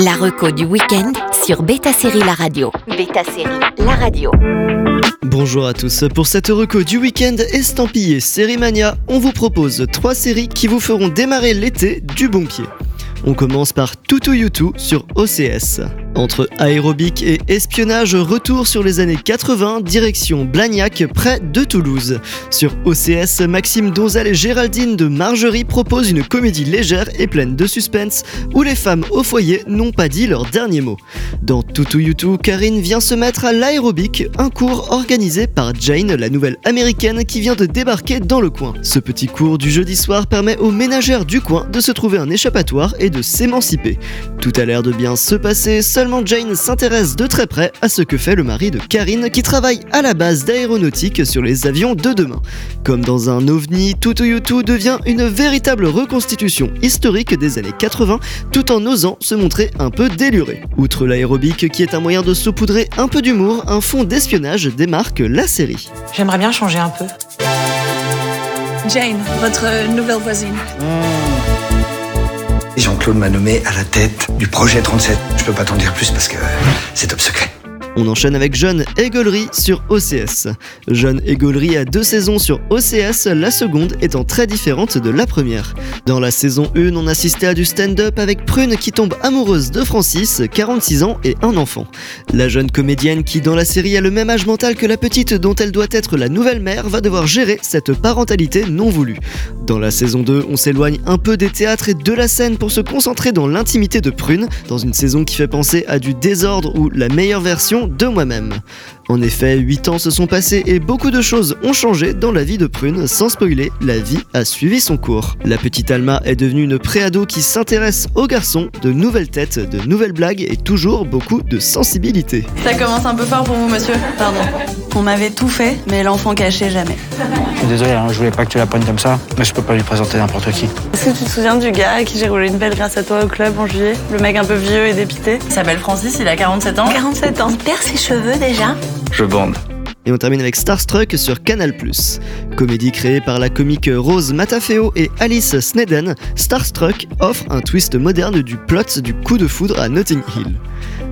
La reco du week-end sur Beta Série La Radio. Beta Série La Radio. Bonjour à tous, pour cette reco du week-end estampillé Série Mania, on vous propose trois séries qui vous feront démarrer l'été du bon pied. On commence par Tutu Yutu sur OCS. Entre aérobic et espionnage, retour sur les années 80, direction Blagnac, près de Toulouse. Sur OCS, Maxime Donzel et Géraldine de Margerie proposent une comédie légère et pleine de suspense où les femmes au foyer n'ont pas dit leur dernier mot. Dans Tutu Yutu, Karine vient se mettre à l'aérobic, un cours organisé par Jane, la nouvelle américaine qui vient de débarquer dans le coin. Ce petit cours du jeudi soir permet aux ménagères du coin de se trouver un échappatoire et de s'émanciper. Tout a l'air de bien se passer, Jane s'intéresse de très près à ce que fait le mari de Karine qui travaille à la base d'aéronautique sur les avions de demain. Comme dans un ovni, Tutuyutu devient une véritable reconstitution historique des années 80 tout en osant se montrer un peu déluré. Outre l'aérobic qui est un moyen de saupoudrer un peu d'humour, un fond d'espionnage démarque la série. J'aimerais bien changer un peu. Jane, votre nouvelle voisine. Mmh. Jean-Claude m'a nommé à la tête du projet 37. Je peux pas t'en dire plus parce que. On enchaîne avec Jeune Egolery sur OCS. Jeune Egolery a deux saisons sur OCS, la seconde étant très différente de la première. Dans la saison 1, on assistait à du stand-up avec Prune qui tombe amoureuse de Francis, 46 ans et un enfant. La jeune comédienne qui dans la série a le même âge mental que la petite dont elle doit être la nouvelle mère va devoir gérer cette parentalité non voulue. Dans la saison 2, on s'éloigne un peu des théâtres et de la scène pour se concentrer dans l'intimité de Prune, dans une saison qui fait penser à du désordre ou la meilleure version de moi-même. En effet, 8 ans se sont passés et beaucoup de choses ont changé dans la vie de Prune. Sans spoiler, la vie a suivi son cours. La petite Alma est devenue une préado qui s'intéresse aux garçons, de nouvelles têtes, de nouvelles blagues et toujours beaucoup de sensibilité. Ça commence un peu fort pour vous, monsieur. Pardon. On m'avait tout fait, mais l'enfant caché jamais. Je suis désolé, hein, je voulais pas que tu la prennes comme ça, mais je peux pas lui présenter n'importe qui. Est-ce que tu te souviens du gars à qui j'ai roulé une belle grâce à toi au club en juillet? Le mec un peu vieux et dépité Il s'appelle Francis, il a 47 ans. 47 ans. Il perd ses cheveux déjà Je bande. Et on termine avec Starstruck sur Canal+. Comédie créée par la comique Rose Matafeo et Alice Sneden, Starstruck offre un twist moderne du plot du coup de foudre à Notting Hill.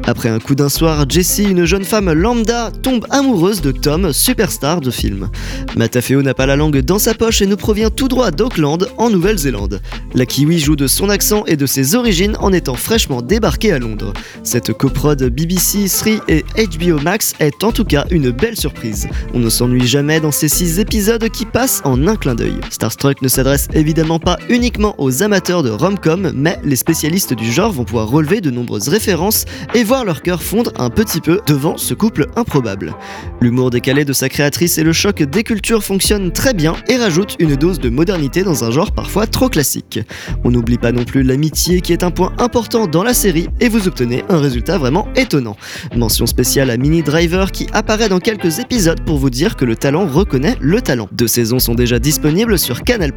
Après un coup d'un soir, Jessie, une jeune femme lambda, tombe amoureuse de Tom, superstar de film. Matafeo n'a pas la langue dans sa poche et nous provient tout droit d'Auckland, en Nouvelle-Zélande. La Kiwi joue de son accent et de ses origines en étant fraîchement débarquée à Londres. Cette coprode BBC, Sri et HBO Max est en tout cas une belle surprise. On ne s'ennuie jamais dans ces six épisodes qui passent en un clin d'œil. Starstruck ne s'adresse évidemment pas uniquement aux amateurs de rom-com, mais les spécialistes du genre vont pouvoir relever de nombreuses références et voir leur cœur fondre un petit peu devant ce couple improbable. L'humour décalé de sa créatrice et le choc des cultures fonctionnent très bien et rajoutent une dose de modernité dans un genre parfois trop classique. On n'oublie pas non plus l'amitié qui est un point important dans la série et vous obtenez un résultat vraiment étonnant. Mention spéciale à Mini Driver qui apparaît dans quelques épisodes pour vous dire que le talent reconnaît le talent. Deux saisons sont déjà disponibles sur Canal+.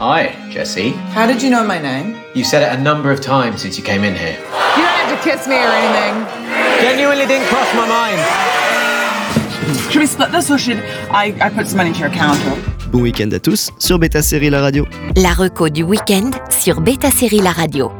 Hi, Jesse. How did you know my name? You said it a number of times since you came in here. Have to kiss me or anything. Genuinely didn't cross my mind. Should we split this or should I, I put some money into your account? Bon week-end à tous sur Beta Série La Radio. La reco du week-end sur Beta Série La Radio.